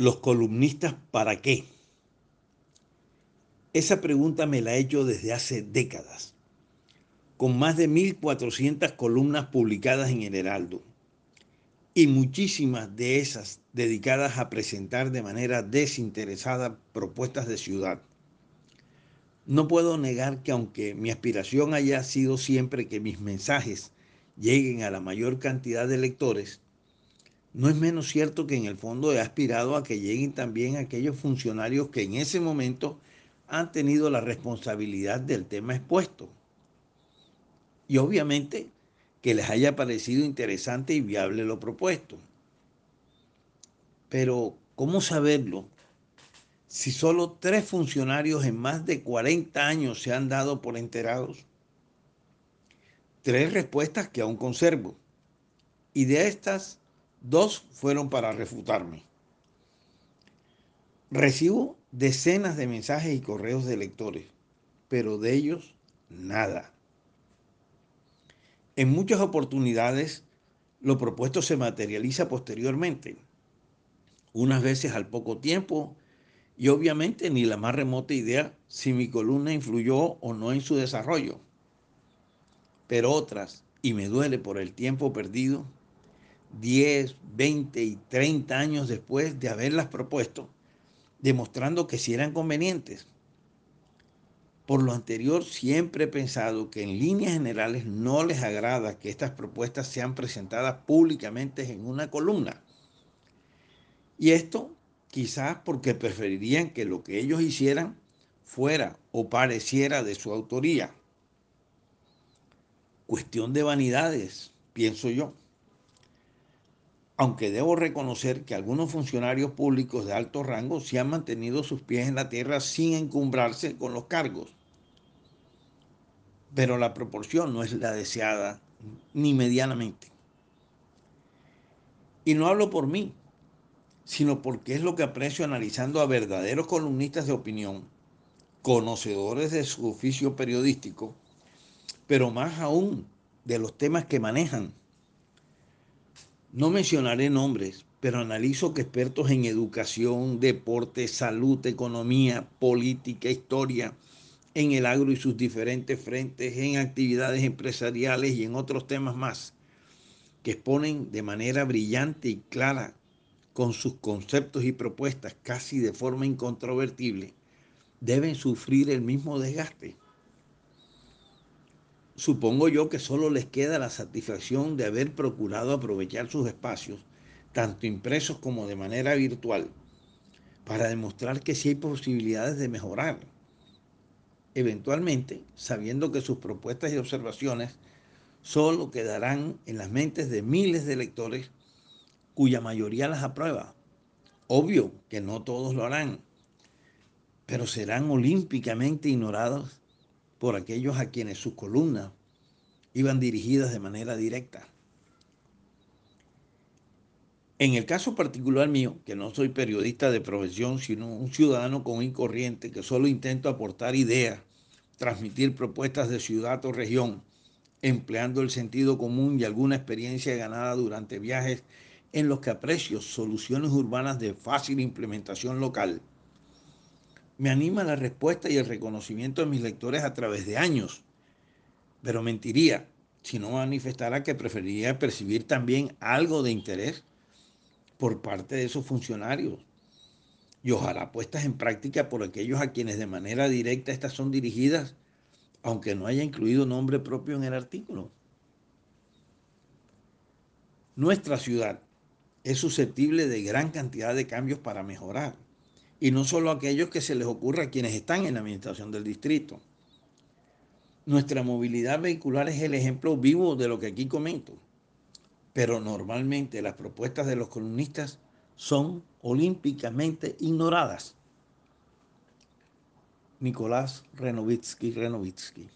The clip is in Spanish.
Los columnistas, ¿para qué? Esa pregunta me la he hecho desde hace décadas, con más de 1.400 columnas publicadas en el Heraldo y muchísimas de esas dedicadas a presentar de manera desinteresada propuestas de ciudad. No puedo negar que aunque mi aspiración haya sido siempre que mis mensajes lleguen a la mayor cantidad de lectores, no es menos cierto que en el fondo he aspirado a que lleguen también aquellos funcionarios que en ese momento han tenido la responsabilidad del tema expuesto. Y obviamente que les haya parecido interesante y viable lo propuesto. Pero, ¿cómo saberlo? Si solo tres funcionarios en más de 40 años se han dado por enterados. Tres respuestas que aún conservo. Y de estas, Dos fueron para refutarme. Recibo decenas de mensajes y correos de lectores, pero de ellos nada. En muchas oportunidades, lo propuesto se materializa posteriormente, unas veces al poco tiempo, y obviamente ni la más remota idea si mi columna influyó o no en su desarrollo. Pero otras, y me duele por el tiempo perdido, 10, 20 y 30 años después de haberlas propuesto, demostrando que sí eran convenientes. Por lo anterior, siempre he pensado que en líneas generales no les agrada que estas propuestas sean presentadas públicamente en una columna. Y esto quizás porque preferirían que lo que ellos hicieran fuera o pareciera de su autoría. Cuestión de vanidades, pienso yo aunque debo reconocer que algunos funcionarios públicos de alto rango sí han mantenido sus pies en la tierra sin encumbrarse con los cargos. Pero la proporción no es la deseada ni medianamente. Y no hablo por mí, sino porque es lo que aprecio analizando a verdaderos columnistas de opinión, conocedores de su oficio periodístico, pero más aún de los temas que manejan no mencionaré nombres, pero analizo que expertos en educación, deporte, salud, economía, política, historia, en el agro y sus diferentes frentes, en actividades empresariales y en otros temas más, que exponen de manera brillante y clara con sus conceptos y propuestas casi de forma incontrovertible, deben sufrir el mismo desgaste supongo yo que solo les queda la satisfacción de haber procurado aprovechar sus espacios, tanto impresos como de manera virtual, para demostrar que sí hay posibilidades de mejorar. Eventualmente, sabiendo que sus propuestas y observaciones solo quedarán en las mentes de miles de lectores cuya mayoría las aprueba. Obvio que no todos lo harán, pero serán olímpicamente ignorados por aquellos a quienes sus columnas iban dirigidas de manera directa. En el caso particular mío, que no soy periodista de profesión, sino un ciudadano con y corriente que solo intento aportar ideas, transmitir propuestas de ciudad o región, empleando el sentido común y alguna experiencia ganada durante viajes en los que aprecio soluciones urbanas de fácil implementación local me anima la respuesta y el reconocimiento de mis lectores a través de años. Pero mentiría si no manifestara que preferiría percibir también algo de interés por parte de esos funcionarios y ojalá puestas en práctica por aquellos a quienes de manera directa estas son dirigidas, aunque no haya incluido nombre propio en el artículo. Nuestra ciudad es susceptible de gran cantidad de cambios para mejorar y no solo aquellos que se les ocurra a quienes están en la administración del distrito. Nuestra movilidad vehicular es el ejemplo vivo de lo que aquí comento, pero normalmente las propuestas de los columnistas son olímpicamente ignoradas. Nicolás Renovitsky Renovitsky